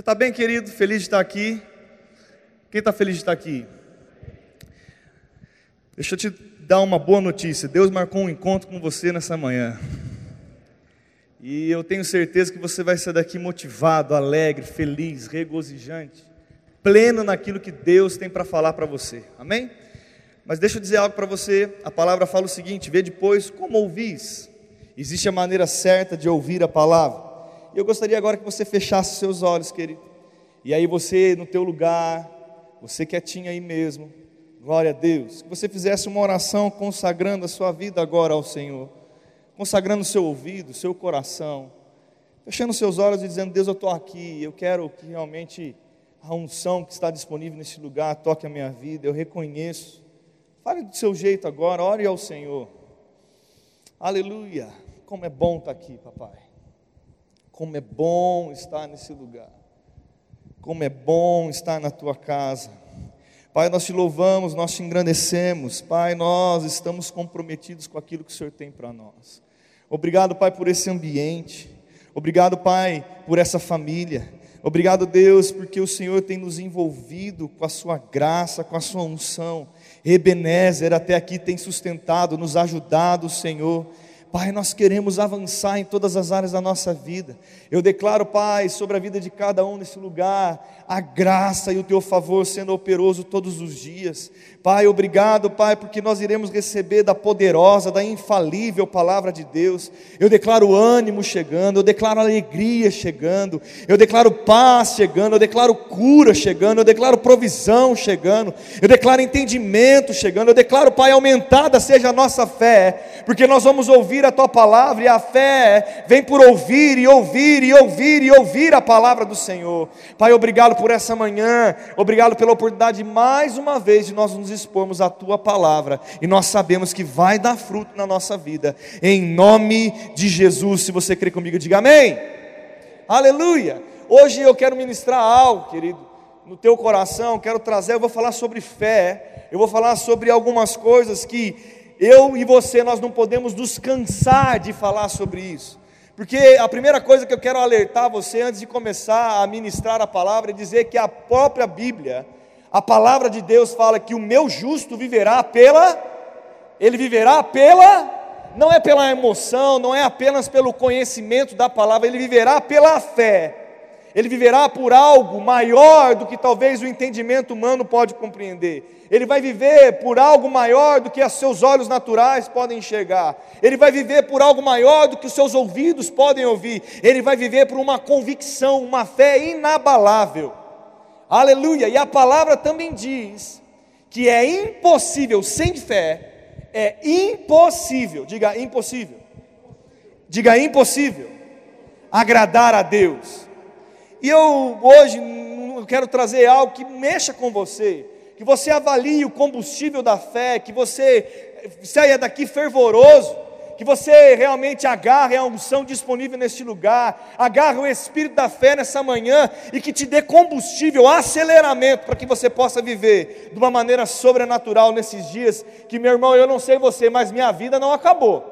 Você está bem, querido? Feliz de estar aqui? Quem está feliz de estar aqui? Deixa eu te dar uma boa notícia. Deus marcou um encontro com você nessa manhã. E eu tenho certeza que você vai sair daqui motivado, alegre, feliz, regozijante, pleno naquilo que Deus tem para falar para você. Amém? Mas deixa eu dizer algo para você. A palavra fala o seguinte: vê depois como ouvis. Existe a maneira certa de ouvir a palavra. E eu gostaria agora que você fechasse seus olhos, querido. E aí você no teu lugar, você quietinho aí mesmo. Glória a Deus. Que você fizesse uma oração consagrando a sua vida agora ao Senhor. Consagrando o seu ouvido, o seu coração. Fechando seus olhos e dizendo: Deus, eu estou aqui. Eu quero que realmente a unção que está disponível nesse lugar toque a minha vida. Eu reconheço. Fale do seu jeito agora, ore ao Senhor. Aleluia. Como é bom estar aqui, papai. Como é bom estar nesse lugar. Como é bom estar na tua casa. Pai, nós te louvamos, nós te engrandecemos. Pai, nós estamos comprometidos com aquilo que o Senhor tem para nós. Obrigado, Pai, por esse ambiente. Obrigado, Pai, por essa família. Obrigado, Deus, porque o Senhor tem nos envolvido com a sua graça, com a sua unção. Ebenezer até aqui tem sustentado, nos ajudado, Senhor. Pai, nós queremos avançar em todas as áreas da nossa vida. Eu declaro, Pai, sobre a vida de cada um nesse lugar, a graça e o teu favor sendo operoso todos os dias. Pai, obrigado, Pai, porque nós iremos receber da poderosa, da infalível palavra de Deus. Eu declaro ânimo chegando, eu declaro alegria chegando, eu declaro paz chegando, eu declaro cura chegando, eu declaro provisão chegando, eu declaro entendimento chegando, eu declaro, Pai, aumentada seja a nossa fé, porque nós vamos ouvir ouvir a tua palavra, e a fé vem por ouvir e ouvir e ouvir e ouvir a palavra do Senhor. Pai, obrigado por essa manhã, obrigado pela oportunidade mais uma vez de nós nos expormos à tua palavra, e nós sabemos que vai dar fruto na nossa vida, em nome de Jesus. Se você crê comigo, diga amém. Aleluia. Hoje eu quero ministrar algo, querido, no teu coração, quero trazer, eu vou falar sobre fé, eu vou falar sobre algumas coisas que eu e você, nós não podemos nos cansar de falar sobre isso. Porque a primeira coisa que eu quero alertar você antes de começar a ministrar a palavra é dizer que a própria Bíblia, a palavra de Deus fala que o meu justo viverá pela ele viverá pela não é pela emoção, não é apenas pelo conhecimento da palavra, ele viverá pela fé. Ele viverá por algo maior do que talvez o entendimento humano pode compreender. Ele vai viver por algo maior do que os seus olhos naturais podem enxergar. Ele vai viver por algo maior do que os seus ouvidos podem ouvir. Ele vai viver por uma convicção, uma fé inabalável. Aleluia! E a palavra também diz que é impossível sem fé, é impossível, diga impossível. Diga impossível agradar a Deus. E eu hoje quero trazer algo que mexa com você, que você avalie o combustível da fé, que você saia daqui fervoroso, que você realmente agarre a unção disponível neste lugar, agarre o espírito da fé nessa manhã e que te dê combustível, aceleramento para que você possa viver de uma maneira sobrenatural nesses dias. Que meu irmão, eu não sei você, mas minha vida não acabou.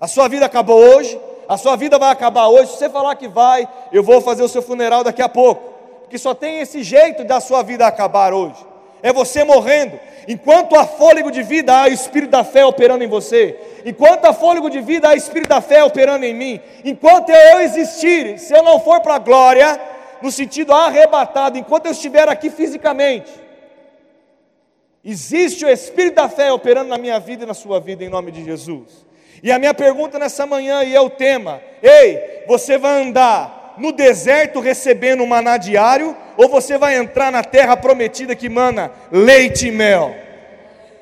A sua vida acabou hoje, a sua vida vai acabar hoje. Se você falar que vai, eu vou fazer o seu funeral daqui a pouco. Porque só tem esse jeito da sua vida acabar hoje. É você morrendo. Enquanto há fôlego de vida, há o espírito da fé operando em você. Enquanto há fôlego de vida, há o espírito da fé operando em mim. Enquanto eu existir, se eu não for para a glória, no sentido arrebatado, enquanto eu estiver aqui fisicamente, existe o espírito da fé operando na minha vida e na sua vida, em nome de Jesus. E a minha pergunta nessa manhã e é o tema: ei, você vai andar no deserto recebendo um maná diário ou você vai entrar na terra prometida que mana leite e mel?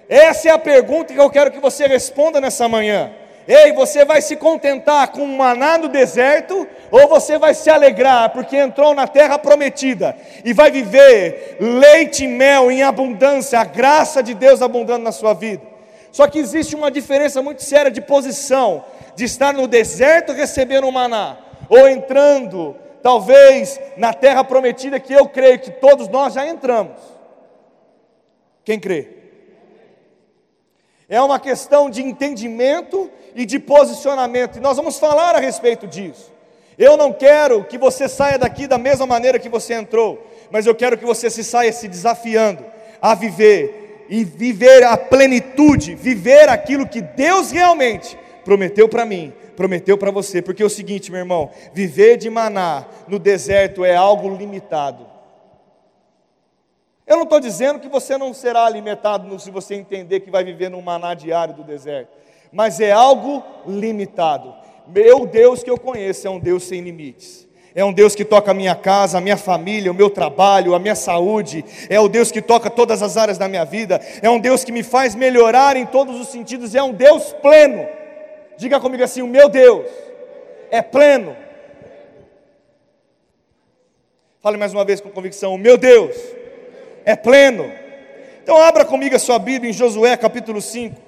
Essa é a pergunta que eu quero que você responda nessa manhã. Ei, você vai se contentar com um maná no deserto ou você vai se alegrar porque entrou na terra prometida e vai viver leite e mel em abundância, a graça de Deus abundando na sua vida? Só que existe uma diferença muito séria de posição, de estar no deserto recebendo o maná, ou entrando, talvez, na terra prometida, que eu creio que todos nós já entramos. Quem crê? É uma questão de entendimento e de posicionamento, e nós vamos falar a respeito disso. Eu não quero que você saia daqui da mesma maneira que você entrou, mas eu quero que você se saia se desafiando a viver e viver a plenitude, viver aquilo que Deus realmente prometeu para mim, prometeu para você, porque é o seguinte, meu irmão, viver de maná no deserto é algo limitado. Eu não estou dizendo que você não será alimentado se você entender que vai viver num maná diário do deserto, mas é algo limitado. Meu Deus que eu conheço é um Deus sem limites. É um Deus que toca a minha casa, a minha família, o meu trabalho, a minha saúde. É o Deus que toca todas as áreas da minha vida. É um Deus que me faz melhorar em todos os sentidos. É um Deus pleno. Diga comigo assim: o meu Deus é pleno. Fale mais uma vez com convicção: o meu Deus é pleno. Então abra comigo a sua Bíblia em Josué capítulo 5.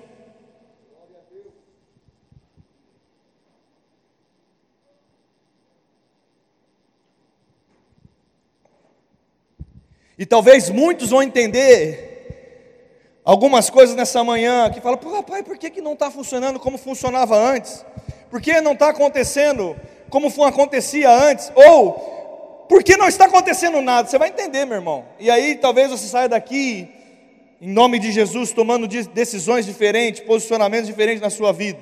E talvez muitos vão entender algumas coisas nessa manhã que falam, Pô, por que, que não está funcionando como funcionava antes? Por que não está acontecendo como acontecia antes? Ou por que não está acontecendo nada? Você vai entender, meu irmão. E aí talvez você saia daqui, em nome de Jesus, tomando decisões diferentes, posicionamentos diferentes na sua vida.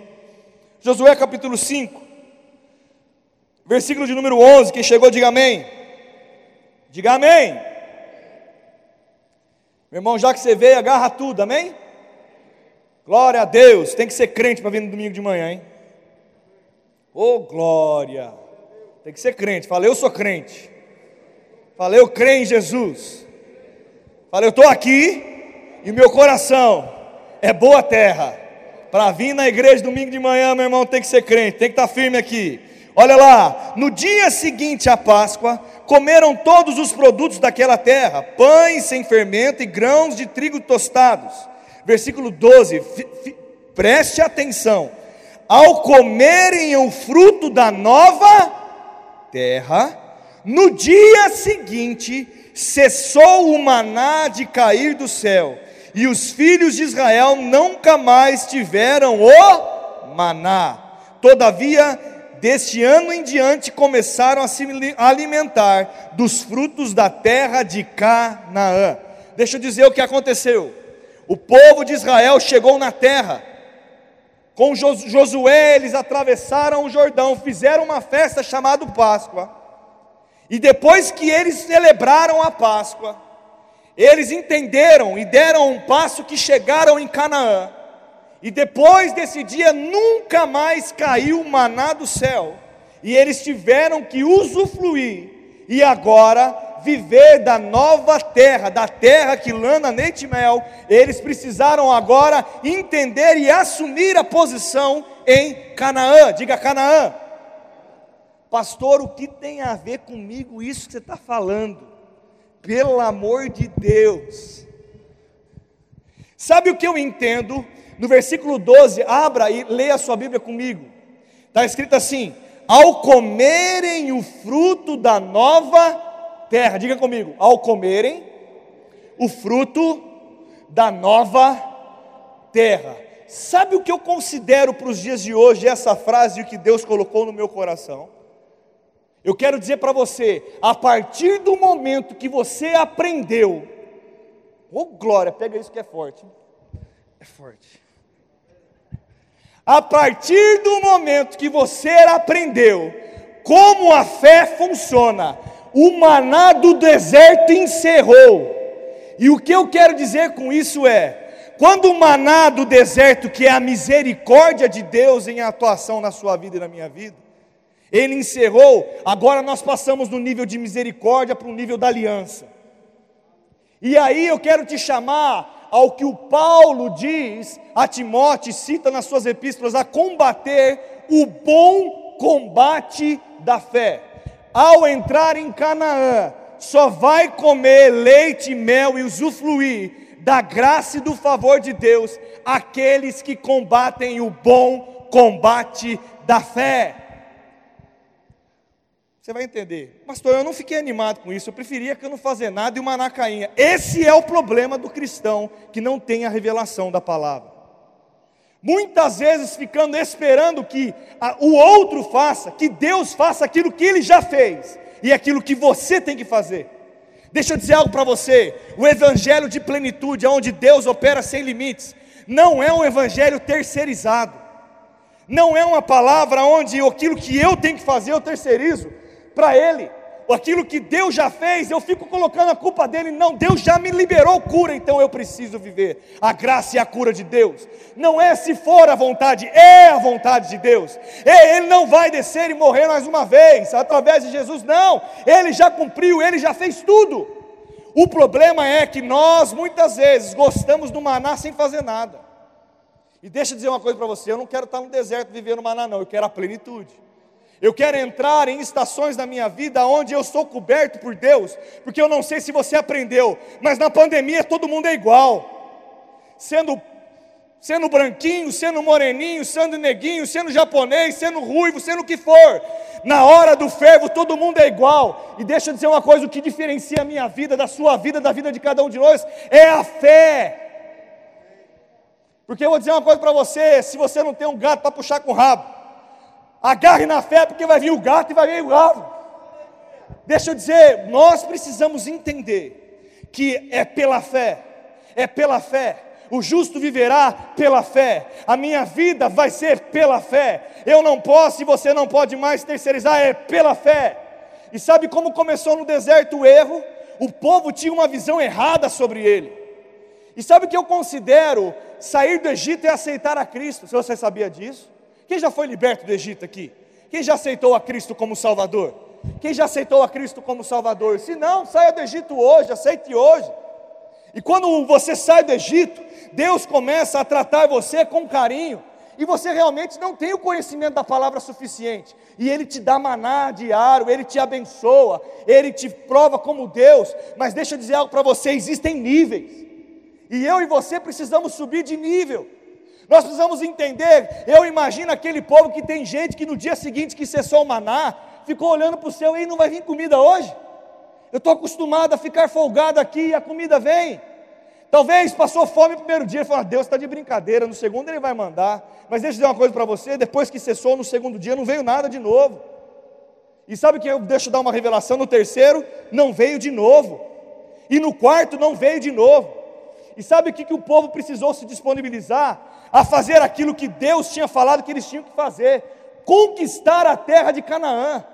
Josué capítulo 5, versículo de número 11. Quem chegou, diga amém. Diga amém. Meu irmão, já que você veio, agarra tudo, amém? Glória a Deus. Tem que ser crente para vir no domingo de manhã, hein? Ô oh, glória. Tem que ser crente. Fala, eu sou crente. Fala, eu creio em Jesus. Fala, eu estou aqui e meu coração é boa terra. Para vir na igreja domingo de manhã, meu irmão, tem que ser crente, tem que estar tá firme aqui. Olha lá, no dia seguinte à Páscoa, comeram todos os produtos daquela terra, pães sem fermento e grãos de trigo tostados. Versículo 12, preste atenção. Ao comerem o fruto da nova terra, no dia seguinte cessou o maná de cair do céu, e os filhos de Israel nunca mais tiveram o maná. Todavia, deste ano em diante começaram a se alimentar dos frutos da terra de Canaã. Deixa eu dizer o que aconteceu. O povo de Israel chegou na terra. Com Josué, eles atravessaram o Jordão, fizeram uma festa chamada Páscoa. E depois que eles celebraram a Páscoa, eles entenderam e deram um passo que chegaram em Canaã. E depois desse dia nunca mais caiu maná do céu. E eles tiveram que usufruir. E agora viver da nova terra, da terra que lana leite mel, eles precisaram agora entender e assumir a posição em Canaã. Diga Canaã. Pastor, o que tem a ver comigo isso que você está falando? Pelo amor de Deus. Sabe o que eu entendo no versículo 12, abra e leia a sua Bíblia comigo. Está escrito assim: ao comerem o fruto da nova terra, diga comigo, ao comerem o fruto da nova terra. Sabe o que eu considero para os dias de hoje essa frase o que Deus colocou no meu coração? Eu quero dizer para você, a partir do momento que você aprendeu, oh glória, pega isso que é forte, é forte. A partir do momento que você aprendeu como a fé funciona, o maná do deserto encerrou. E o que eu quero dizer com isso é: quando o maná do deserto, que é a misericórdia de Deus em atuação na sua vida e na minha vida, ele encerrou, agora nós passamos do nível de misericórdia para o nível da aliança. E aí eu quero te chamar ao que o Paulo diz a Timóteo, cita nas suas epístolas, a combater o bom combate da fé. Ao entrar em Canaã, só vai comer leite e mel e usufruir da graça e do favor de Deus aqueles que combatem o bom combate da fé. Você vai entender. Pastor, eu não fiquei animado com isso, eu preferia que eu não fazer nada e uma nacainha. Esse é o problema do cristão que não tem a revelação da palavra. Muitas vezes ficando esperando que a, o outro faça, que Deus faça aquilo que ele já fez e aquilo que você tem que fazer. Deixa eu dizer algo para você: o evangelho de plenitude, onde Deus opera sem limites, não é um evangelho terceirizado, não é uma palavra onde aquilo que eu tenho que fazer eu terceirizo para Ele aquilo que Deus já fez, eu fico colocando a culpa dele. Não, Deus já me liberou cura, então eu preciso viver a graça e a cura de Deus. Não é se for a vontade, é a vontade de Deus. Ele não vai descer e morrer mais uma vez através de Jesus, não. Ele já cumpriu, ele já fez tudo. O problema é que nós muitas vezes gostamos do maná sem fazer nada. E deixa eu dizer uma coisa para você: eu não quero estar no deserto vivendo maná, não, eu quero a plenitude. Eu quero entrar em estações da minha vida onde eu sou coberto por Deus, porque eu não sei se você aprendeu, mas na pandemia todo mundo é igual. Sendo sendo branquinho, sendo moreninho, sendo neguinho, sendo japonês, sendo ruivo, sendo o que for. Na hora do fervo todo mundo é igual. E deixa eu dizer uma coisa, o que diferencia a minha vida da sua vida, da vida de cada um de nós, é a fé. Porque eu vou dizer uma coisa para você, se você não tem um gato para puxar com o rabo, Agarre na fé, porque vai vir o gato e vai vir o galo. Deixa eu dizer, nós precisamos entender que é pela fé, é pela fé. O justo viverá pela fé. A minha vida vai ser pela fé. Eu não posso e você não pode mais terceirizar, é pela fé. E sabe como começou no deserto o erro? O povo tinha uma visão errada sobre ele. E sabe o que eu considero sair do Egito e aceitar a Cristo? Se você sabia disso? Quem já foi liberto do Egito aqui? Quem já aceitou a Cristo como Salvador? Quem já aceitou a Cristo como Salvador? Se não, saia do Egito hoje, aceite hoje. E quando você sai do Egito, Deus começa a tratar você com carinho, e você realmente não tem o conhecimento da palavra suficiente, e Ele te dá maná diário, Ele te abençoa, Ele te prova como Deus, mas deixa eu dizer algo para você: existem níveis, e eu e você precisamos subir de nível. Nós precisamos entender. Eu imagino aquele povo que tem gente que no dia seguinte que cessou o maná, ficou olhando para o céu e não vai vir comida hoje. Eu estou acostumado a ficar folgado aqui e a comida vem. Talvez passou fome no primeiro dia e falou: ah, Deus está de brincadeira. No segundo ele vai mandar. Mas deixa eu dizer uma coisa para você: depois que cessou no segundo dia, não veio nada de novo. E sabe que eu deixo dar uma revelação? No terceiro, não veio de novo. E no quarto, não veio de novo. E sabe o que, que o povo precisou se disponibilizar? A fazer aquilo que Deus tinha falado que eles tinham que fazer: conquistar a terra de Canaã.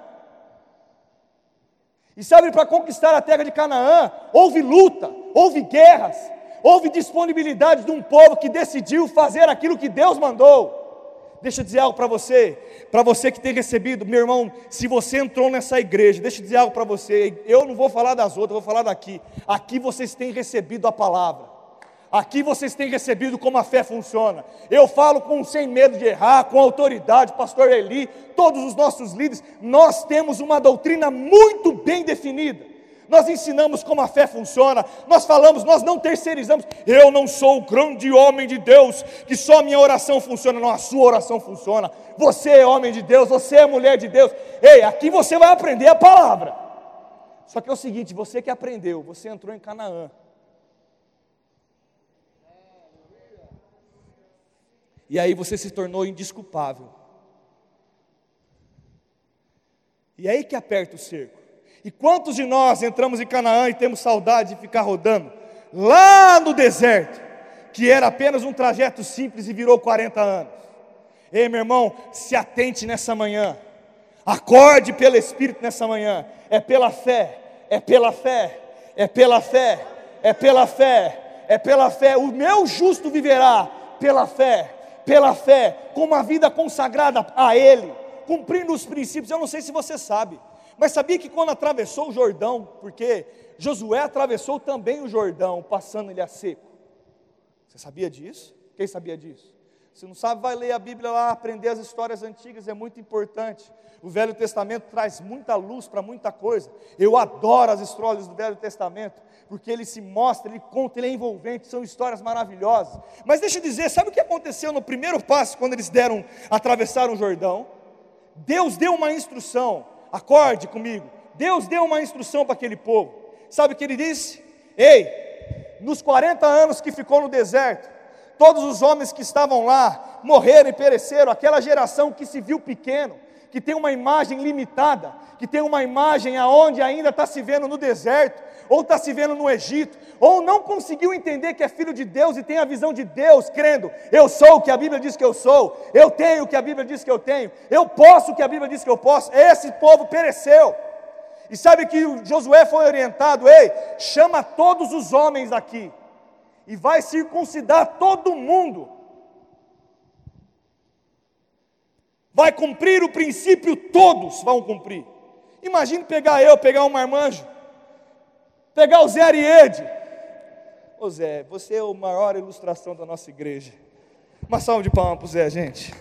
E sabe, para conquistar a terra de Canaã, houve luta, houve guerras, houve disponibilidade de um povo que decidiu fazer aquilo que Deus mandou. Deixa eu dizer algo para você, para você que tem recebido, meu irmão, se você entrou nessa igreja, deixa eu dizer algo para você, eu não vou falar das outras, vou falar daqui. Aqui vocês têm recebido a palavra. Aqui vocês têm recebido como a fé funciona. Eu falo com sem medo de errar, com autoridade, pastor Eli, todos os nossos líderes, nós temos uma doutrina muito bem definida. Nós ensinamos como a fé funciona, nós falamos, nós não terceirizamos. Eu não sou o grande homem de Deus, que só a minha oração funciona, não, a sua oração funciona. Você é homem de Deus, você é mulher de Deus. Ei, aqui você vai aprender a palavra. Só que é o seguinte, você que aprendeu, você entrou em Canaã. E aí você se tornou indisculpável. E aí que aperta o cerco. E quantos de nós entramos em Canaã e temos saudade de ficar rodando lá no deserto, que era apenas um trajeto simples e virou 40 anos? Ei, meu irmão, se atente nessa manhã. Acorde pelo Espírito nessa manhã. É pela fé, é pela fé, é pela fé, é pela fé, é pela fé. O meu justo viverá pela fé pela fé, com uma vida consagrada a Ele, cumprindo os princípios. Eu não sei se você sabe, mas sabia que quando atravessou o Jordão, porque Josué atravessou também o Jordão, passando ele a seco. Você sabia disso? Quem sabia disso? Se não sabe, vai ler a Bíblia lá, aprender as histórias antigas, é muito importante. O Velho Testamento traz muita luz para muita coisa. Eu adoro as histórias do Velho Testamento, porque ele se mostra, ele conta, ele é envolvente, são histórias maravilhosas. Mas deixa eu dizer, sabe o que aconteceu no primeiro passo quando eles deram, atravessaram o Jordão? Deus deu uma instrução, acorde comigo. Deus deu uma instrução para aquele povo. Sabe o que ele disse? Ei, nos 40 anos que ficou no deserto, todos os homens que estavam lá morreram e pereceram, aquela geração que se viu pequeno, que tem uma imagem limitada, que tem uma imagem aonde ainda está se vendo no deserto, ou está se vendo no Egito, ou não conseguiu entender que é filho de Deus e tem a visão de Deus, crendo, eu sou o que a Bíblia diz que eu sou, eu tenho o que a Bíblia diz que eu tenho, eu posso o que a Bíblia diz que eu posso, esse povo pereceu. E sabe que Josué foi orientado, ei, chama todos os homens aqui, e vai circuncidar todo mundo. Vai cumprir o princípio, todos vão cumprir. Imagine pegar eu, pegar um marmanjo, pegar o Zé Ariede. Ô Zé, você é a maior ilustração da nossa igreja. Uma salva de palmas para o Zé, gente.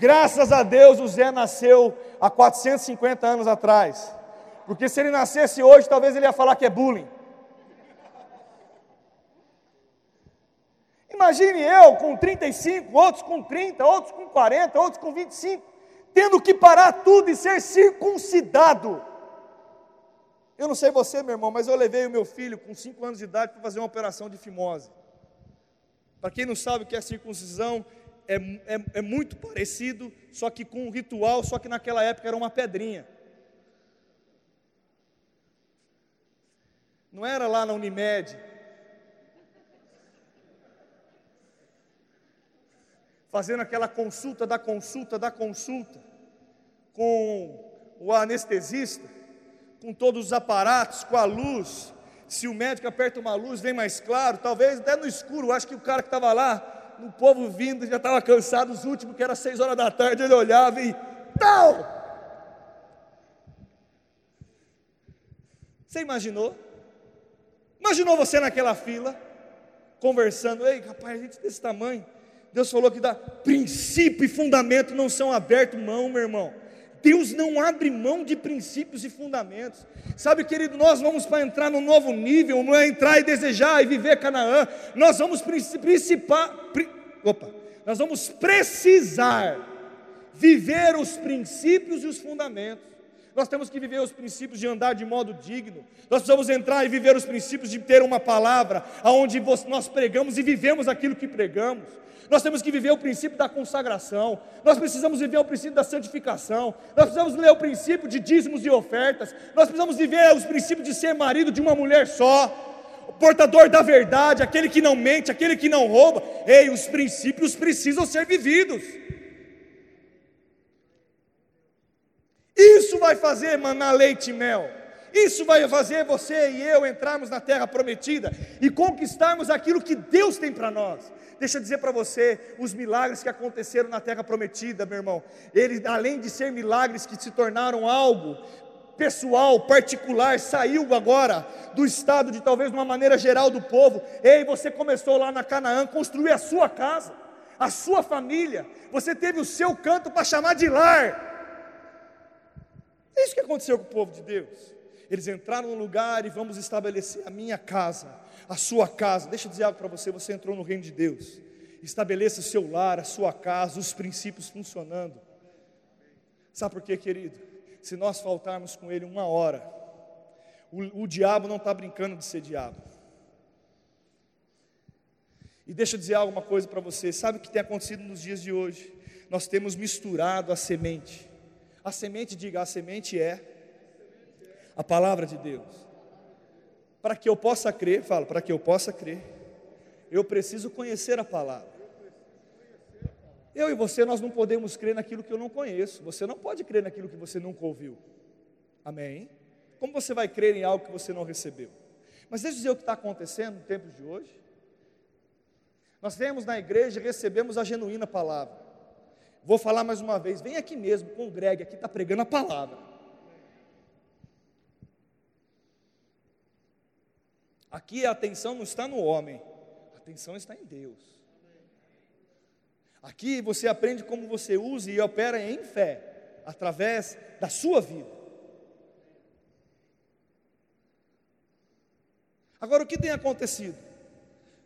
Graças a Deus o Zé nasceu há 450 anos atrás. Porque se ele nascesse hoje, talvez ele ia falar que é bullying. Imagine eu com 35, outros com 30, outros com 40, outros com 25, tendo que parar tudo e ser circuncidado. Eu não sei você, meu irmão, mas eu levei o meu filho com 5 anos de idade para fazer uma operação de fimose. Para quem não sabe o que é circuncisão, é, é, é muito parecido, só que com um ritual, só que naquela época era uma pedrinha. Não era lá na Unimed, fazendo aquela consulta da consulta da consulta, com o anestesista, com todos os aparatos, com a luz. Se o médico aperta uma luz, vem mais claro, talvez até no escuro. Acho que o cara que estava lá, o povo vindo, já estava cansado. Os últimos, que era seis horas da tarde, ele olhava e tal. Você imaginou? Imaginou você naquela fila, conversando, ei, rapaz, gente desse tamanho, Deus falou que dá princípio e fundamento não são abertos mão, meu irmão. Deus não abre mão de princípios e fundamentos. Sabe, querido, nós vamos para entrar num novo nível, não é entrar e desejar e viver Canaã. Nós vamos principar, pri, opa, nós vamos precisar viver os princípios e os fundamentos. Nós temos que viver os princípios de andar de modo digno. Nós precisamos entrar e viver os princípios de ter uma palavra aonde nós pregamos e vivemos aquilo que pregamos. Nós temos que viver o princípio da consagração, nós precisamos viver o princípio da santificação, nós precisamos ler o princípio de dízimos e ofertas, nós precisamos viver os princípios de ser marido de uma mulher só, portador da verdade, aquele que não mente, aquele que não rouba. Ei, os princípios precisam ser vividos. Isso vai fazer maná leite e mel. Isso vai fazer você e eu entrarmos na terra prometida e conquistarmos aquilo que Deus tem para nós. Deixa eu dizer para você, os milagres que aconteceram na terra prometida, meu irmão, eles, além de ser milagres que se tornaram algo pessoal, particular, saiu agora do estado de talvez de uma maneira geral do povo. Ei, você começou lá na Canaã, construir a sua casa, a sua família, você teve o seu canto para chamar de lar. Isso que aconteceu com o povo de Deus. Eles entraram no lugar e vamos estabelecer a minha casa, a sua casa. Deixa eu dizer algo para você: você entrou no reino de Deus. Estabeleça o seu lar, a sua casa, os princípios funcionando. Sabe por quê, querido? Se nós faltarmos com Ele uma hora, o, o diabo não está brincando de ser diabo. E deixa eu dizer alguma coisa para você: sabe o que tem acontecido nos dias de hoje? Nós temos misturado a semente. A semente, diga, a semente é a palavra de Deus. Para que eu possa crer, fala, para que eu possa crer, eu preciso conhecer a palavra. Eu e você, nós não podemos crer naquilo que eu não conheço. Você não pode crer naquilo que você nunca ouviu. Amém? Como você vai crer em algo que você não recebeu? Mas deixa eu dizer o que está acontecendo no tempo de hoje. Nós temos na igreja, recebemos a genuína palavra. Vou falar mais uma vez, vem aqui mesmo, congregue, aqui está pregando a palavra. Aqui a atenção não está no homem, a atenção está em Deus. Aqui você aprende como você usa e opera em fé, através da sua vida. Agora, o que tem acontecido?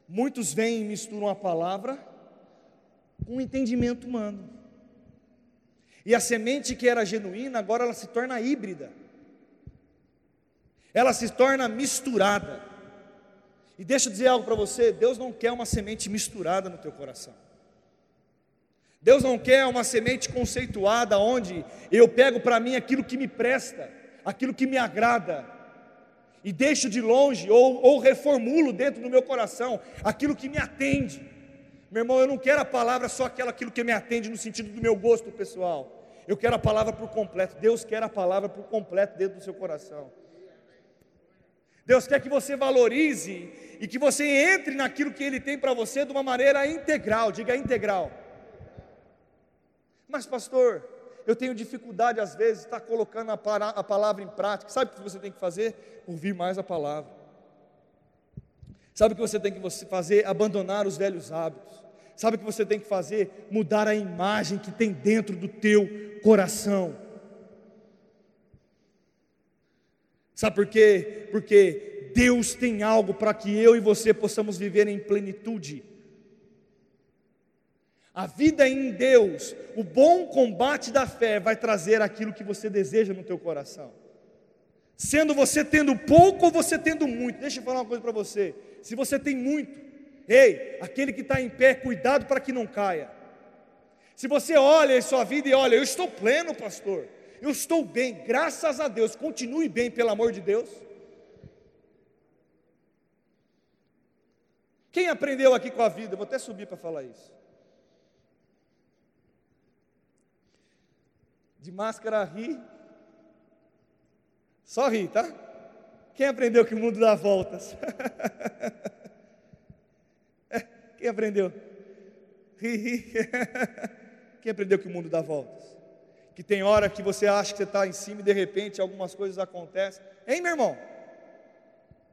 Muitos vêm e misturam a palavra com o entendimento humano. E a semente que era genuína, agora ela se torna híbrida. Ela se torna misturada. E deixa eu dizer algo para você: Deus não quer uma semente misturada no teu coração. Deus não quer uma semente conceituada onde eu pego para mim aquilo que me presta, aquilo que me agrada, e deixo de longe ou, ou reformulo dentro do meu coração aquilo que me atende. Meu irmão, eu não quero a palavra só aquela aquilo que me atende no sentido do meu gosto pessoal. Eu quero a palavra por completo. Deus quer a palavra por completo dentro do seu coração. Deus quer que você valorize e que você entre naquilo que Ele tem para você de uma maneira integral. Diga integral. Mas, pastor, eu tenho dificuldade às vezes de estar colocando a palavra em prática. Sabe o que você tem que fazer? Ouvir mais a palavra. Sabe o que você tem que fazer? Abandonar os velhos hábitos. Sabe o que você tem que fazer? Mudar a imagem que tem dentro do teu coração. Sabe por quê? Porque Deus tem algo para que eu e você possamos viver em plenitude. A vida em Deus, o bom combate da fé vai trazer aquilo que você deseja no teu coração. Sendo você tendo pouco ou você tendo muito. Deixa eu falar uma coisa para você. Se você tem muito, ei, aquele que está em pé, cuidado para que não caia. Se você olha em sua vida e olha, eu estou pleno, pastor, eu estou bem, graças a Deus, continue bem, pelo amor de Deus. Quem aprendeu aqui com a vida? vou até subir para falar isso. De máscara ri, só ri, tá? Quem aprendeu que o mundo dá voltas? É, quem aprendeu? Ri, ri. Quem aprendeu que o mundo dá voltas? Que tem hora que você acha que você está em cima e de repente algumas coisas acontecem. Hein, meu irmão?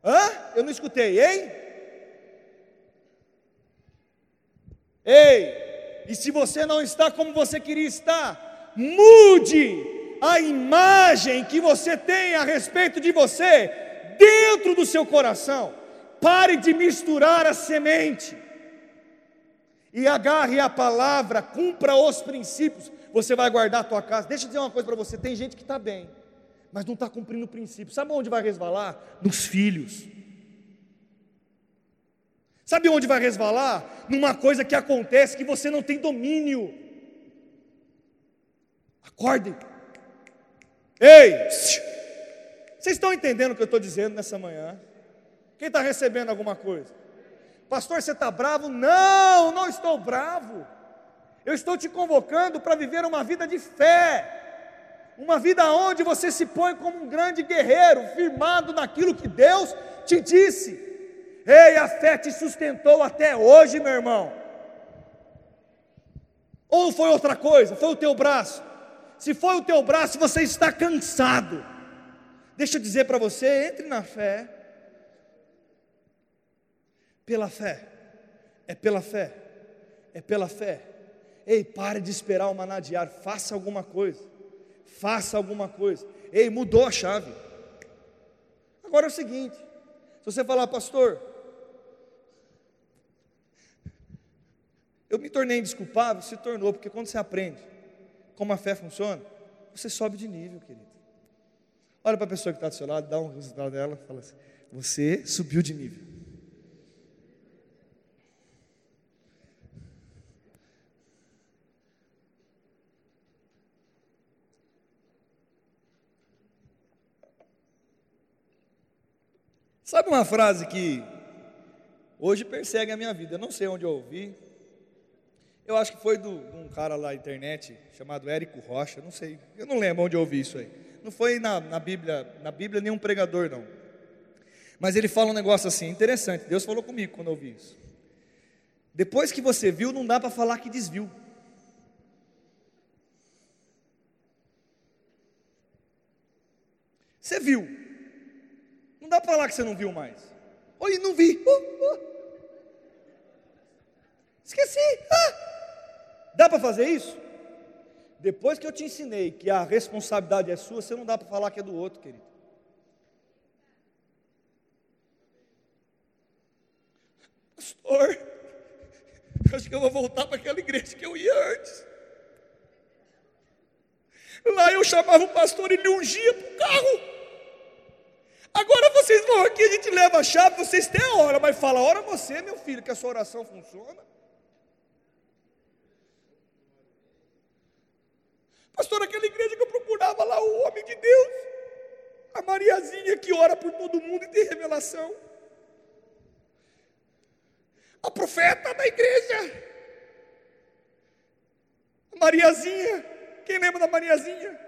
Hã? Eu não escutei, hein? Ei! E se você não está como você queria estar, mude a imagem que você tem a respeito de você dentro do seu coração. Pare de misturar a semente. E agarre a palavra, cumpra os princípios. Você vai guardar a tua casa. Deixa eu dizer uma coisa para você: tem gente que está bem, mas não está cumprindo o princípio. Sabe onde vai resvalar? Nos filhos. Sabe onde vai resvalar? Numa coisa que acontece que você não tem domínio. Acordem. Ei! Vocês estão entendendo o que eu estou dizendo nessa manhã? Quem está recebendo alguma coisa? Pastor, você está bravo? Não, não estou bravo. Eu estou te convocando para viver uma vida de fé, uma vida onde você se põe como um grande guerreiro, firmado naquilo que Deus te disse. Ei, a fé te sustentou até hoje, meu irmão. Ou foi outra coisa? Foi o teu braço? Se foi o teu braço, você está cansado. Deixa eu dizer para você: entre na fé. Pela fé. É pela fé. É pela fé. Ei, pare de esperar o maná diário. Faça alguma coisa. Faça alguma coisa. Ei, mudou a chave. Agora é o seguinte: se você falar, pastor, eu me tornei indesculpável, se tornou, porque quando você aprende como a fé funciona, você sobe de nível, querido. Olha para a pessoa que está do seu lado, dá um resultado dela, fala assim: Você subiu de nível. Sabe uma frase que hoje persegue a minha vida? Eu não sei onde eu ouvi. Eu acho que foi de um cara lá na internet chamado Érico Rocha, não sei. Eu não lembro onde eu ouvi isso aí. Não foi na, na Bíblia, na Bíblia nenhum pregador não. Mas ele fala um negócio assim, interessante. Deus falou comigo quando eu ouvi isso. Depois que você viu, não dá para falar que desviu. Você viu. Não dá para falar que você não viu mais. Oi, não vi. Uh, uh. Esqueci. Ah. Dá para fazer isso? Depois que eu te ensinei que a responsabilidade é sua, você não dá para falar que é do outro, querido. Pastor, acho que eu vou voltar para aquela igreja que eu ia antes. Lá eu chamava o pastor e ele ungia para o carro. Agora vocês vão aqui a gente leva a chave, vocês têm a hora, mas fala, ora você, meu filho, que a sua oração funciona. Pastor, aquela igreja que eu procurava lá, o homem de Deus, a Mariazinha que ora por todo mundo e tem revelação. A profeta da igreja. A Mariazinha. Quem lembra da Mariazinha?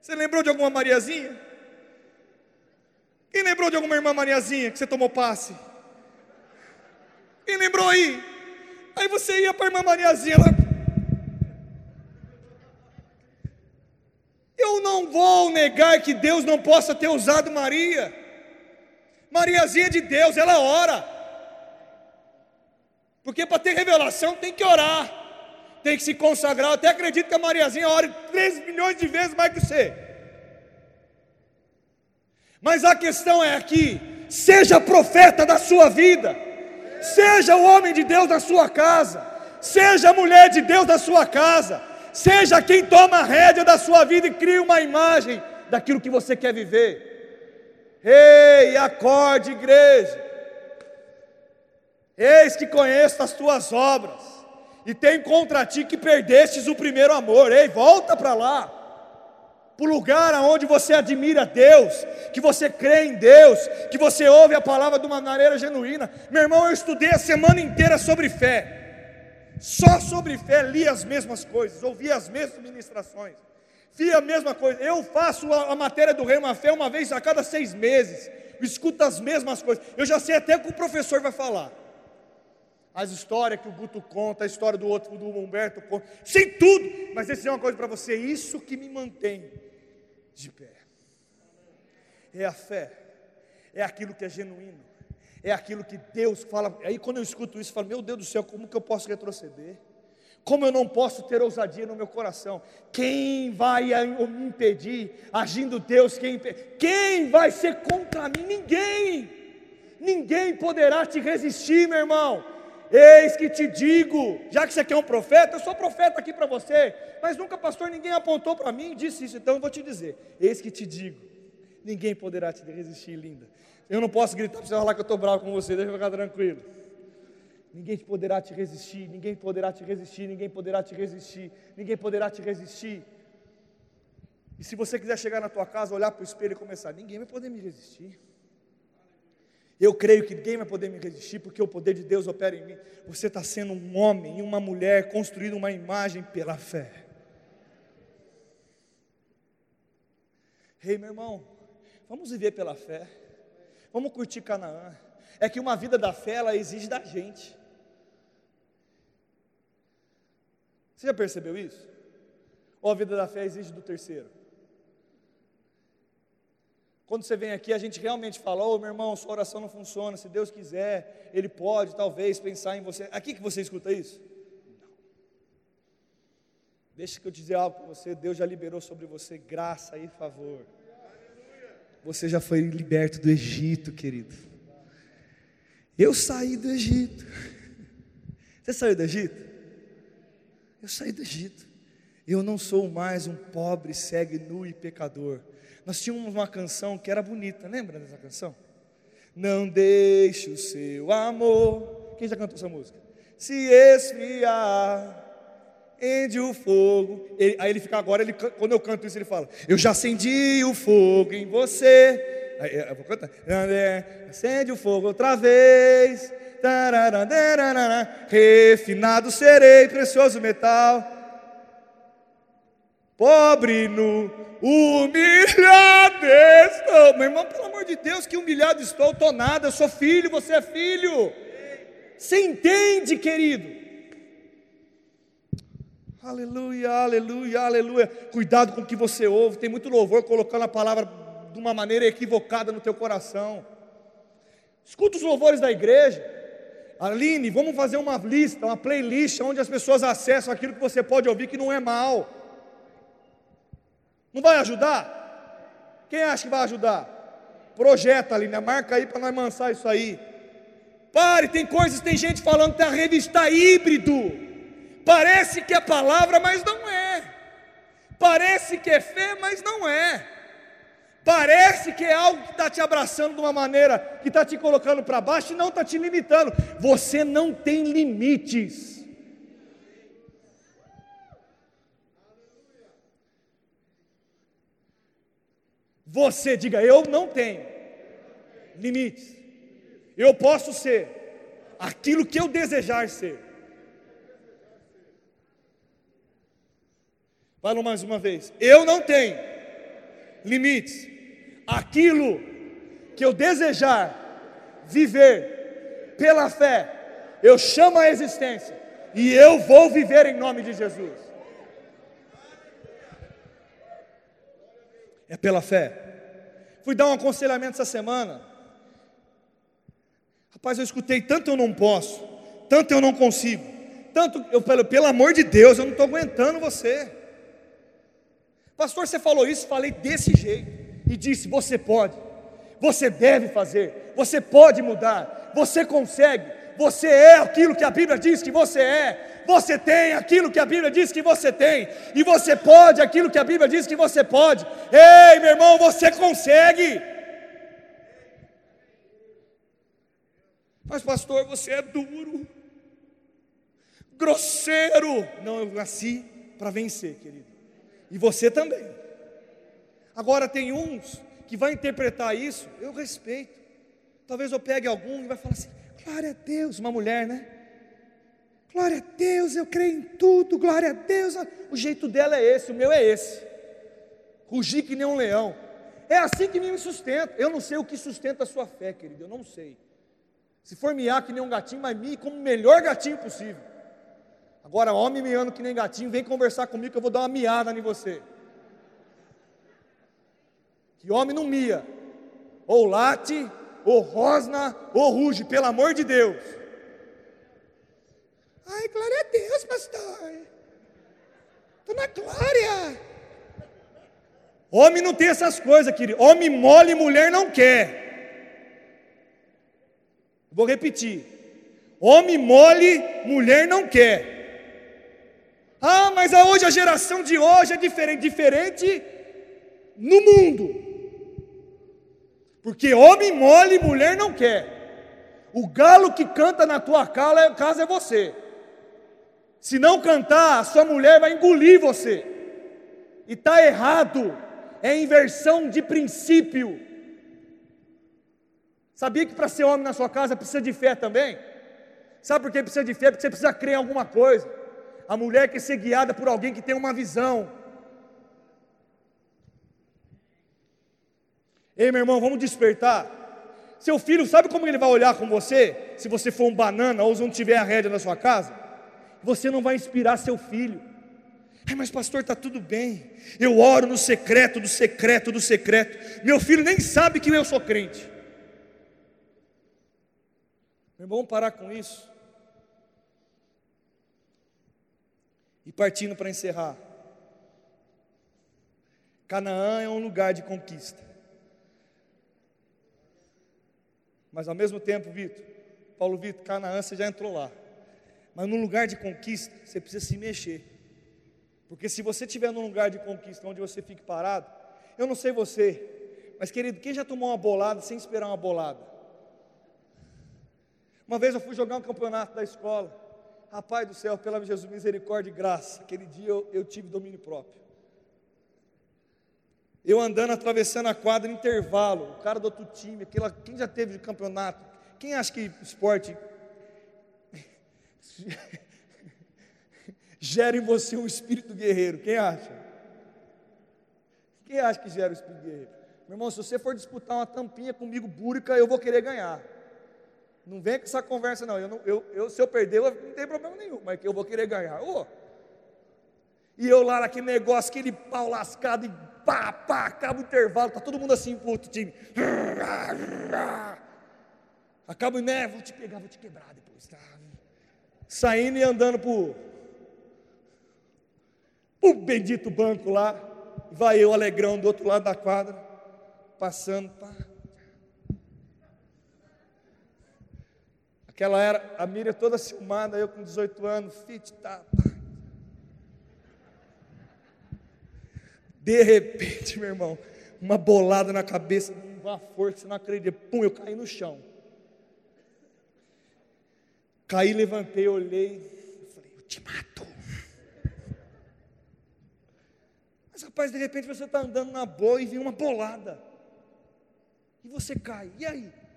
Você lembrou de alguma Mariazinha? Quem lembrou de alguma irmã Mariazinha que você tomou passe? Quem lembrou aí? Aí você ia para a irmã Mariazinha, ela... Eu não vou negar que Deus não possa ter usado Maria. Mariazinha de Deus, ela ora. Porque para ter revelação tem que orar, tem que se consagrar. Eu até acredito que a Mariazinha ore 3 milhões de vezes mais que você. Mas a questão é aqui: seja profeta da sua vida, seja o homem de Deus da sua casa, seja a mulher de Deus da sua casa, seja quem toma a rédea da sua vida e cria uma imagem daquilo que você quer viver. Ei, acorde, igreja. Eis que conheço as tuas obras, e tem contra ti que perdestes o primeiro amor. Ei, volta para lá para o lugar onde você admira Deus, que você crê em Deus, que você ouve a palavra de uma maneira genuína. Meu irmão, eu estudei a semana inteira sobre fé, só sobre fé, li as mesmas coisas, ouvi as mesmas ministrações, vi a mesma coisa. Eu faço a, a matéria do Rei Uma Fé uma vez a cada seis meses, escuto as mesmas coisas. Eu já sei até o que o professor vai falar. As histórias que o Guto conta, a história do outro, do Humberto conta, sei tudo, mas esse é uma coisa para você, isso que me mantém de pé. É a fé, é aquilo que é genuíno, é aquilo que Deus fala. Aí quando eu escuto isso, eu falo: Meu Deus do céu, como que eu posso retroceder? Como eu não posso ter ousadia no meu coração? Quem vai me impedir? Agindo Deus, quem, quem vai ser contra mim? Ninguém. Ninguém poderá te resistir, meu irmão. Eis que te digo, já que você quer um profeta, eu sou profeta aqui para você, mas nunca, pastor, ninguém apontou para mim e disse isso, então eu vou te dizer: eis que te digo, ninguém poderá te resistir, linda. Eu não posso gritar para você falar que eu estou bravo com você, deixa eu ficar tranquilo. Ninguém poderá te resistir, ninguém poderá te resistir, ninguém poderá te resistir, ninguém poderá te resistir. E se você quiser chegar na tua casa, olhar para o espelho e começar, ninguém vai poder me resistir. Eu creio que ninguém vai poder me resistir, porque o poder de Deus opera em mim. Você está sendo um homem e uma mulher construindo uma imagem pela fé. Ei, hey, meu irmão, vamos viver pela fé. Vamos curtir Canaã. É que uma vida da fé ela exige da gente. Você já percebeu isso? Ou a vida da fé exige do terceiro? Quando você vem aqui, a gente realmente fala: Ô oh, meu irmão, sua oração não funciona. Se Deus quiser, Ele pode, talvez, pensar em você. Aqui que você escuta isso? Não. Deixa que eu dizer algo para você: Deus já liberou sobre você graça e favor. Você já foi liberto do Egito, querido. Eu saí do Egito. Você saiu do Egito? Eu saí do Egito. Eu não sou mais um pobre, cego, nu e pecador nós tínhamos uma canção que era bonita, lembra dessa canção? Não deixe o seu amor. Quem já cantou essa música? Se esfriar, ende o fogo. Ele, aí ele fica agora, ele, quando eu canto isso, ele fala: Eu já acendi o fogo em você. Aí, eu vou cantar. Acende o fogo outra vez. Refinado serei, precioso metal pobre nu, humilhado estou. Meu irmão, pelo amor de Deus, que humilhado estou, estou nada, eu sou filho, você é filho. Você entende, querido? Aleluia, aleluia, aleluia. Cuidado com o que você ouve. Tem muito louvor colocando a palavra de uma maneira equivocada no teu coração. Escuta os louvores da igreja. Aline, vamos fazer uma lista, uma playlist onde as pessoas acessam aquilo que você pode ouvir que não é mal. Não vai ajudar? Quem acha que vai ajudar? Projeta ali, né? Marca aí para nós mansar isso aí. Pare, tem coisas, tem gente falando que a revista híbrido. Parece que é palavra, mas não é. Parece que é fé, mas não é. Parece que é algo que está te abraçando de uma maneira que está te colocando para baixo e não está te limitando. Você não tem limites. Você diga, eu não tenho limites. Eu posso ser aquilo que eu desejar ser. Falo mais uma vez. Eu não tenho limites. Aquilo que eu desejar viver pela fé, eu chamo a existência e eu vou viver em nome de Jesus. É pela fé. Fui dar um aconselhamento essa semana. Rapaz, eu escutei tanto eu não posso, tanto eu não consigo, tanto eu pelo, pelo amor de Deus, eu não estou aguentando você. Pastor, você falou isso, falei desse jeito. E disse: você pode, você deve fazer, você pode mudar, você consegue, você é aquilo que a Bíblia diz que você é, você tem aquilo que a Bíblia diz que você tem, e você pode aquilo que a Bíblia diz que você pode. Ei, meu irmão, você consegue. Mas, pastor, você é duro, grosseiro. Não, eu nasci para vencer, querido. E você também. Agora tem uns que vai interpretar isso, eu respeito. Talvez eu pegue algum e vai falar assim: glória a Deus, uma mulher, né? Glória a Deus, eu creio em tudo, glória a Deus. O jeito dela é esse, o meu é esse. Rugir que nem um leão. É assim que me sustenta. Eu não sei o que sustenta a sua fé, querido, eu não sei. Se for miar que nem um gatinho, mas mie como o melhor gatinho possível. Agora, homem miando que nem gatinho, vem conversar comigo que eu vou dar uma miada em você. Que homem não mia, ou late, ou rosna, ou ruge, pelo amor de Deus. Ai, glória a Deus, pastor. Estou na glória. Homem não tem essas coisas, querido. Homem mole, mulher não quer. Vou repetir. Homem mole, mulher não quer. Ah, mas hoje a geração de hoje é diferente, diferente no mundo. Porque homem mole, mulher não quer. O galo que canta na tua casa é você. Se não cantar, a sua mulher vai engolir você. E está errado. É inversão de princípio. Sabia que para ser homem na sua casa precisa de fé também? Sabe por que precisa de fé? Porque você precisa crer em alguma coisa. A mulher quer ser guiada por alguém que tem uma visão. Ei, meu irmão, vamos despertar. Seu filho, sabe como ele vai olhar com você? Se você for um banana ou se não tiver a rédea na sua casa? Você não vai inspirar seu filho. Ai, mas pastor, está tudo bem. Eu oro no secreto, do secreto, do secreto. Meu filho nem sabe que eu sou crente. Meu irmão, vamos parar com isso. E partindo para encerrar. Canaã é um lugar de conquista. Mas ao mesmo tempo, Vitor, Paulo Vitor, Canaã você já entrou lá. Mas num lugar de conquista, você precisa se mexer. Porque se você estiver num lugar de conquista onde você fique parado, eu não sei você, mas querido, quem já tomou uma bolada sem esperar uma bolada? Uma vez eu fui jogar um campeonato da escola. Rapaz do céu, pela Jesus, misericórdia e graça, aquele dia eu, eu tive domínio próprio. Eu andando, atravessando a quadra, intervalo, o cara do outro time, aquela, quem já teve de campeonato, quem acha que esporte gera em você um espírito guerreiro? Quem acha? Quem acha que gera o espírito guerreiro? Meu irmão, se você for disputar uma tampinha comigo, búrica, eu vou querer ganhar. Não vem com essa conversa, não. Eu, não, eu, eu se eu perder, eu, não tem problema nenhum, mas que eu vou querer ganhar. Oh. E eu lá naquele negócio, aquele pau lascado, e pá, pá, acaba o intervalo, tá todo mundo assim pro outro time. Acaba, né? Vou te pegar, vou te quebrar depois, tá? Saindo e andando pro, pro bendito banco lá. Vai eu, alegrão, do outro lado da quadra, passando, pá. Aquela era, a Miriam toda filmada, eu com 18 anos, fit, tá, tá. De repente, meu irmão, uma bolada na cabeça, uma força, você não acredita. Pum, eu caí no chão. Caí, levantei, olhei, falei, eu te mato. Mas rapaz, de repente você está andando na boa e vem uma bolada. E você cai. E aí?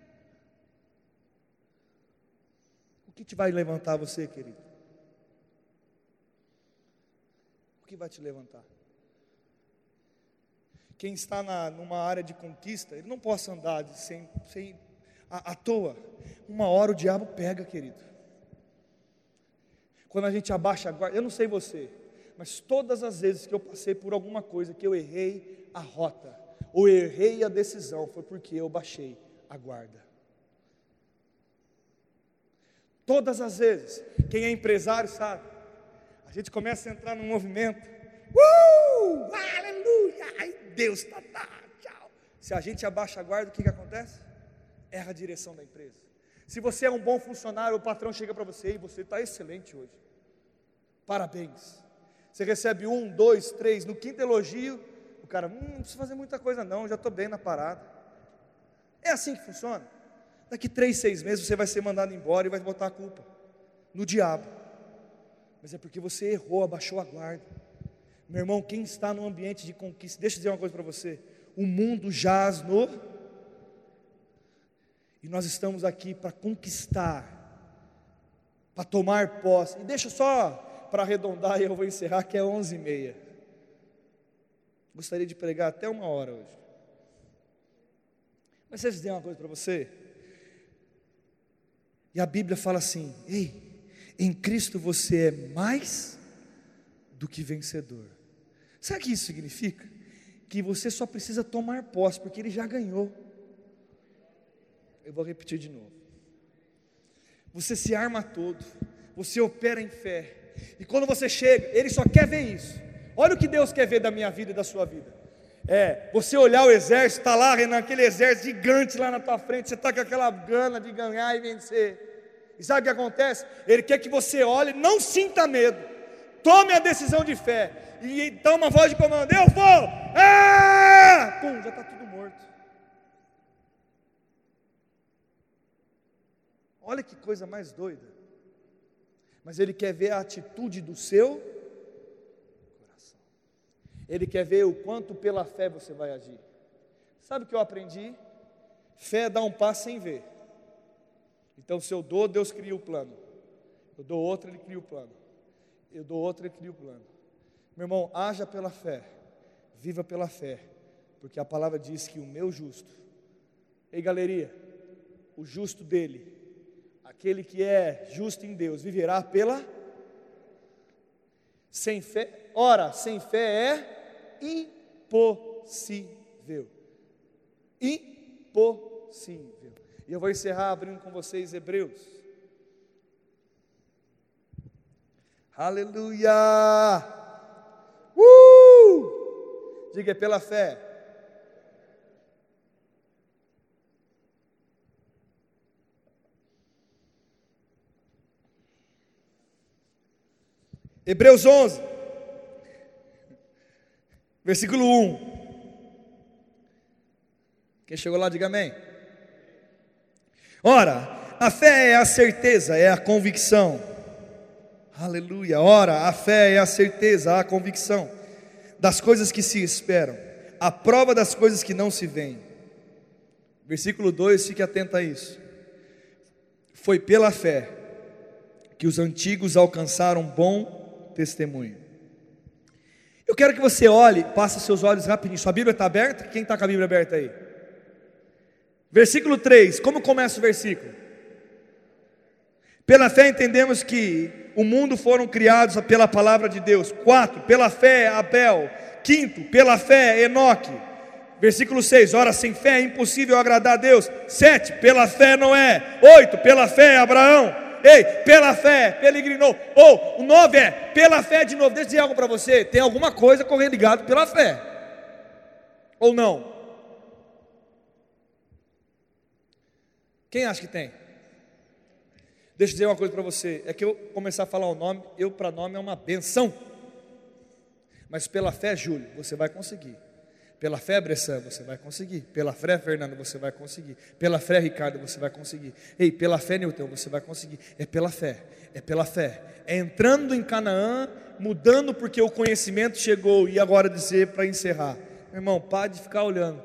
O que te vai levantar você, querido? O que vai te levantar? Quem está na, numa área de conquista, ele não pode andar sem, sem à, à toa. Uma hora o diabo pega, querido. Quando a gente abaixa a guarda, eu não sei você, mas todas as vezes que eu passei por alguma coisa que eu errei a rota, ou errei a decisão, foi porque eu baixei a guarda. Todas as vezes, quem é empresário sabe, a gente começa a entrar num movimento, uh, aleluia, ai Deus, tá, tá, tchau. Se a gente abaixa a guarda, o que, que acontece? Erra a direção da empresa. Se você é um bom funcionário, o patrão chega para você e você está excelente hoje. Parabéns. Você recebe um, dois, três, no quinto elogio, o cara, hum, não precisa fazer muita coisa não, já estou bem na parada. É assim que funciona. Daqui três, seis meses você vai ser mandado embora e vai botar a culpa no diabo. Mas é porque você errou, abaixou a guarda. Meu irmão, quem está no ambiente de conquista, deixa eu dizer uma coisa para você: o mundo jaz no e nós estamos aqui para conquistar, para tomar posse. E deixa só para arredondar e eu vou encerrar, que é onze e meia. Gostaria de pregar até uma hora hoje. Mas deixa eu dizer uma coisa para você. E a Bíblia fala assim: Ei, em Cristo você é mais do que vencedor. Sabe o que isso significa? Que você só precisa tomar posse, porque Ele já ganhou. Eu vou repetir de novo. Você se arma todo, você opera em fé, e quando você chega, Ele só quer ver isso. Olha o que Deus quer ver da minha vida e da sua vida. É, você olhar o exército, está lá, Renan, aquele exército gigante lá na tua frente, você está com aquela gana de ganhar e vencer. E sabe o que acontece? Ele quer que você olhe, não sinta medo, tome a decisão de fé, e então uma voz de comando: Eu vou! Ah! Pum, já está tudo morto. Olha que coisa mais doida. Mas Ele quer ver a atitude do seu. Ele quer ver o quanto pela fé você vai agir. Sabe o que eu aprendi? Fé é um passo sem ver. Então, se eu dou, Deus cria o plano. Eu dou outro, Ele cria o plano. Eu dou outro, Ele cria o plano. Meu irmão, haja pela fé. Viva pela fé. Porque a palavra diz que o meu justo. Ei, galeria, o justo dele Aquele que é justo em Deus viverá pela sem fé. Ora, sem fé é impossível. Impossível. E eu vou encerrar abrindo com vocês Hebreus. Aleluia! Uh! Diga é pela fé. Hebreus 11, versículo 1. Quem chegou lá, diga amém. Ora, a fé é a certeza, é a convicção. Aleluia. Ora, a fé é a certeza, a convicção das coisas que se esperam, a prova das coisas que não se veem. Versículo 2, fique atento a isso. Foi pela fé que os antigos alcançaram bom testemunho. Eu quero que você olhe, passe seus olhos rapidinho. Sua Bíblia está aberta? Quem está com a Bíblia aberta aí? Versículo 3, como começa o versículo? Pela fé entendemos que o mundo foram criados pela palavra de Deus. 4, pela fé Abel. Quinto, pela fé Enoque. Versículo 6, ora sem fé é impossível agradar a Deus. 7, pela fé Noé. 8, pela fé Abraão. Ei, pela fé, peregrinou. Ou o 9 é, pela fé de novo. Deixa eu dizer algo para você. Tem alguma coisa correndo ligado pela fé. Ou não? Quem acha que tem? Deixa eu dizer uma coisa para você. É que eu começar a falar o nome, eu para nome é uma benção. Mas pela fé, Júlio, você vai conseguir. Pela fé, Bressan, você vai conseguir. Pela fé, Fernando, você vai conseguir. Pela fé, Ricardo, você vai conseguir. Ei, pela fé, Newton, você vai conseguir. É pela fé, é pela fé. É entrando em Canaã, mudando porque o conhecimento chegou. E agora dizer para encerrar. Meu irmão, pare de ficar olhando.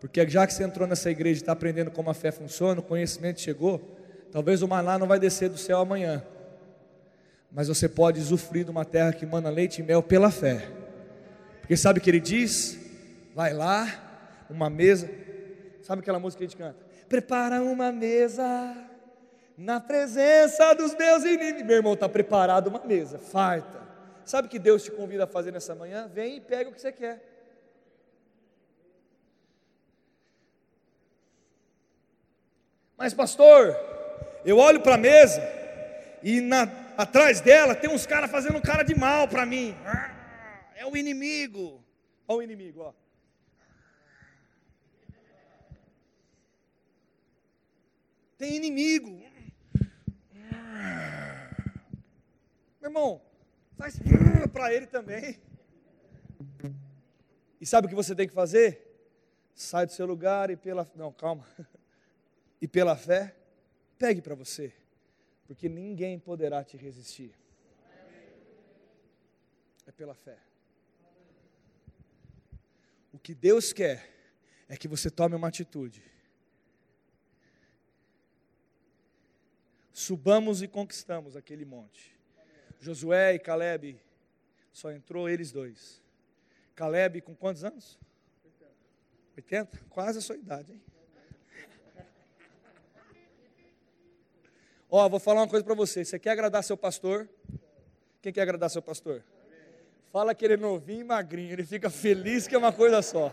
Porque já que você entrou nessa igreja e está aprendendo como a fé funciona, o conhecimento chegou. Talvez o maná não vai descer do céu amanhã. Mas você pode usufruir de uma terra que manda leite e mel pela fé. Porque sabe o que ele diz? Vai lá, uma mesa. Sabe aquela música que a gente canta? Prepara uma mesa na presença dos meus inimigos. Meu irmão, está preparado uma mesa, farta. Sabe o que Deus te convida a fazer nessa manhã? Vem e pega o que você quer. Mas, pastor, eu olho para a mesa e na, atrás dela tem uns caras fazendo cara de mal para mim. Ah, é o inimigo. Olha o inimigo, ó. Tem inimigo. Meu irmão, faz para ele também. E sabe o que você tem que fazer? Sai do seu lugar e pela. Não, calma. E pela fé, pegue para você. Porque ninguém poderá te resistir. É pela fé. O que Deus quer é que você tome uma atitude subamos e conquistamos aquele monte. Josué e Caleb, só entrou eles dois. Caleb com quantos anos? 80? Quase a sua idade, hein? Ó, vou falar uma coisa para você. Você quer agradar seu pastor? Quem quer agradar seu pastor? Fala que ele é novinho e magrinho, ele fica feliz que é uma coisa só.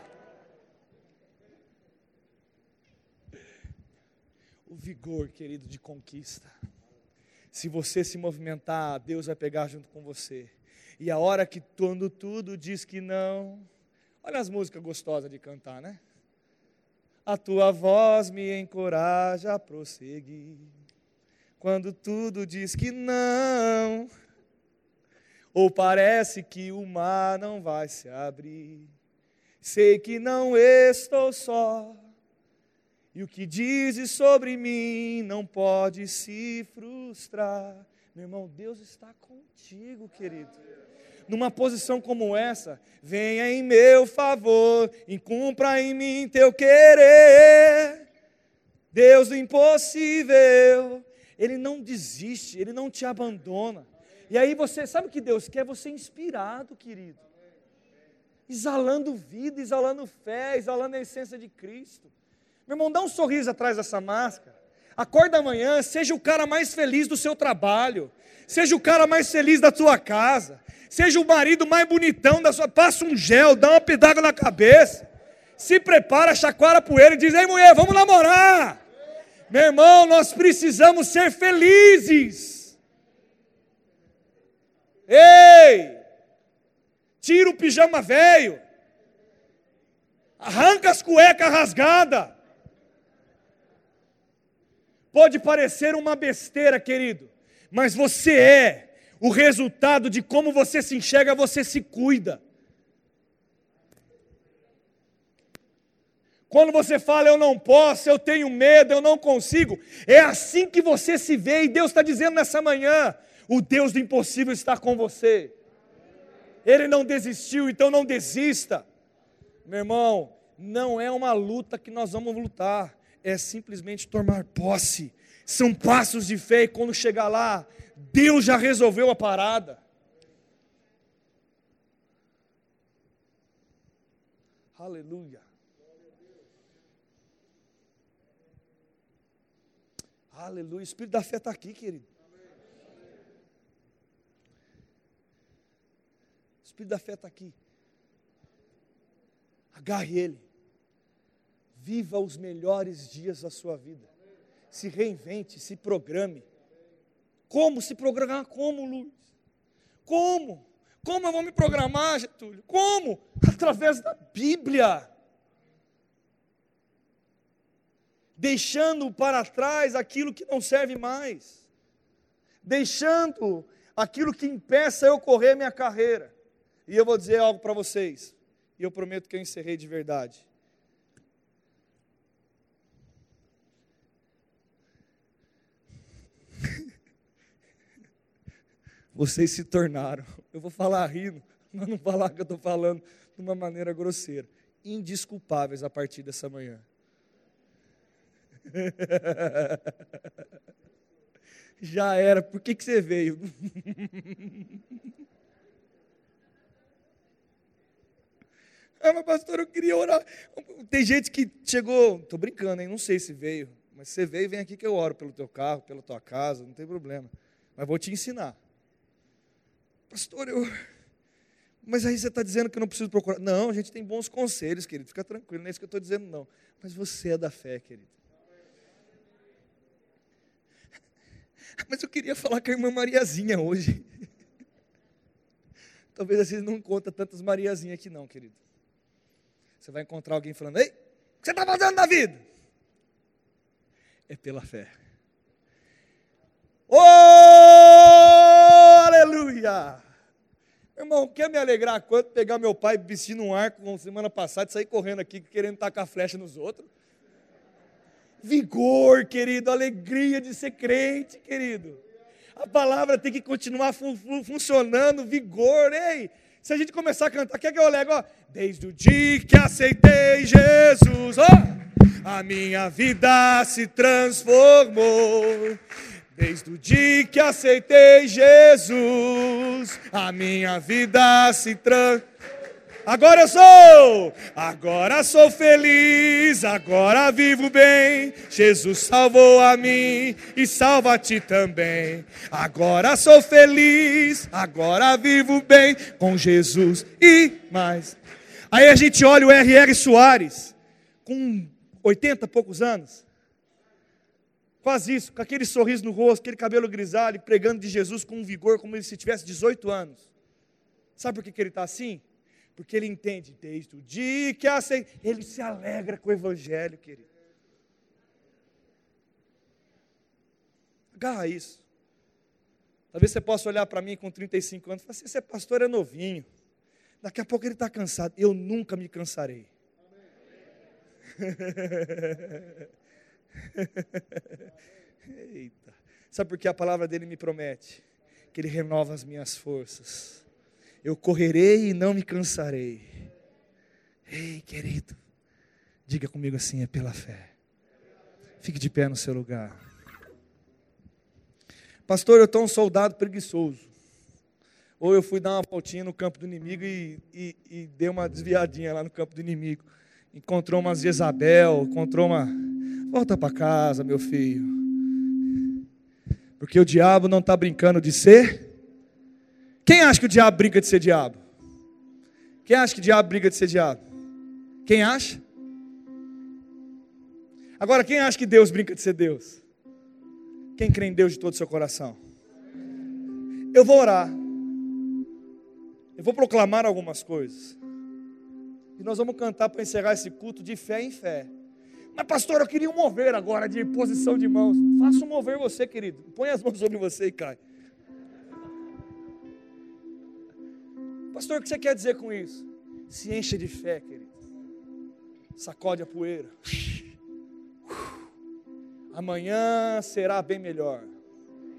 O vigor, querido, de conquista. Se você se movimentar, Deus vai pegar junto com você. E a hora que quando tudo diz que não, olha as músicas gostosas de cantar, né? A tua voz me encoraja a prosseguir. Quando tudo diz que não, ou parece que o mar não vai se abrir. Sei que não estou só e o que dizes sobre mim não pode se frustrar. Meu irmão, Deus está contigo, querido. Numa posição como essa, venha em meu favor, e cumpra em mim teu querer. Deus do impossível, Ele não desiste, Ele não te abandona. E aí você, sabe o que Deus quer? Você inspirado, querido. Exalando vida, exalando fé, exalando a essência de Cristo. Meu irmão, dá um sorriso atrás dessa máscara. Acorda amanhã, seja o cara mais feliz do seu trabalho, seja o cara mais feliz da tua casa, seja o marido mais bonitão da sua. Passa um gel, dá uma pedaga na cabeça, se prepara, chacoalha a poeira e diz: Ei mulher, vamos namorar. Meu irmão, nós precisamos ser felizes. Ei! Tira o pijama velho. Arranca as cuecas rasgadas. Pode parecer uma besteira, querido, mas você é o resultado de como você se enxerga, você se cuida. Quando você fala eu não posso, eu tenho medo, eu não consigo, é assim que você se vê, e Deus está dizendo nessa manhã: o Deus do impossível está com você. Ele não desistiu, então não desista. Meu irmão, não é uma luta que nós vamos lutar, é simplesmente tomar posse. São passos de fé e quando chegar lá, Deus já resolveu a parada. Aleluia. Aleluia. O Espírito da fé está aqui, querido. O Espírito da fé está aqui. Agarre ele. Viva os melhores dias da sua vida. Se reinvente, se programe. Como se programar? Como, Luiz? Como? Como eu vou me programar, Getúlio? Como? Através da Bíblia. Deixando para trás aquilo que não serve mais. Deixando aquilo que impeça eu correr minha carreira. E eu vou dizer algo para vocês. E eu prometo que eu encerrei de verdade. Vocês se tornaram, eu vou falar rindo, mas não falar que eu estou falando de uma maneira grosseira, indisculpáveis a partir dessa manhã. Já era, por que, que você veio? Ah, mas pastor, eu queria orar. Tem gente que chegou, estou brincando, hein? Não sei se veio, mas você veio, vem aqui que eu oro pelo teu carro, pela tua casa, não tem problema. Mas vou te ensinar. Pastor, eu. Mas aí você está dizendo que eu não preciso procurar. Não, a gente tem bons conselhos, querido. Fica tranquilo, não é isso que eu estou dizendo, não. Mas você é da fé, querido. Mas eu queria falar com a irmã Mariazinha hoje. Talvez vocês não conta tantas Mariazinhas aqui, não, querido. Você vai encontrar alguém falando: Ei, o que você está fazendo na vida? É pela fé. Oh, aleluia! Irmão, quer me alegrar quanto pegar meu pai vestindo um arco semana passada e sair correndo aqui querendo tacar flecha nos outros? Vigor, querido, alegria de ser crente, querido. A palavra tem que continuar fun funcionando, vigor, ei. Se a gente começar a cantar, quer que eu lego, ó? Desde o dia que aceitei Jesus, ó, a minha vida se transformou. Desde o dia que aceitei Jesus, a minha vida se transformou. Agora eu sou, agora sou feliz, agora vivo bem. Jesus salvou a mim e salva a ti também. Agora sou feliz, agora vivo bem com Jesus e mais. Aí a gente olha o R.R. Soares, com 80 e poucos anos. Quase isso, com aquele sorriso no rosto, aquele cabelo grisalho, pregando de Jesus com vigor como se tivesse 18 anos. Sabe por que, que ele está assim? Porque ele entende desde o dia que aceita, ele se alegra com o evangelho, querido. Agarra isso. Talvez você possa olhar para mim com 35 anos e falar assim: esse pastor é novinho. Daqui a pouco ele está cansado. Eu nunca me cansarei. Eita. Sabe por que a palavra dele me promete? Que ele renova as minhas forças eu correrei e não me cansarei. Ei, querido, diga comigo assim: é pela fé. Fique de pé no seu lugar. Pastor, eu estou um soldado preguiçoso. Ou eu fui dar uma voltinha no campo do inimigo e, e, e dei uma desviadinha lá no campo do inimigo. Encontrou umas Jezabel, encontrou uma. Volta para casa, meu filho. Porque o diabo não está brincando de ser quem acha que o diabo brinca de ser diabo? Quem acha que o diabo brinca de ser diabo? Quem acha? Agora, quem acha que Deus brinca de ser Deus? Quem crê em Deus de todo o seu coração? Eu vou orar. Eu vou proclamar algumas coisas. E nós vamos cantar para encerrar esse culto de fé em fé. Mas, pastor, eu queria um mover agora de posição de mãos. Faça um mover você, querido. Põe as mãos sobre você e cai. Pastor, o que você quer dizer com isso? Se encha de fé, querido. Sacode a poeira. Amanhã será bem melhor.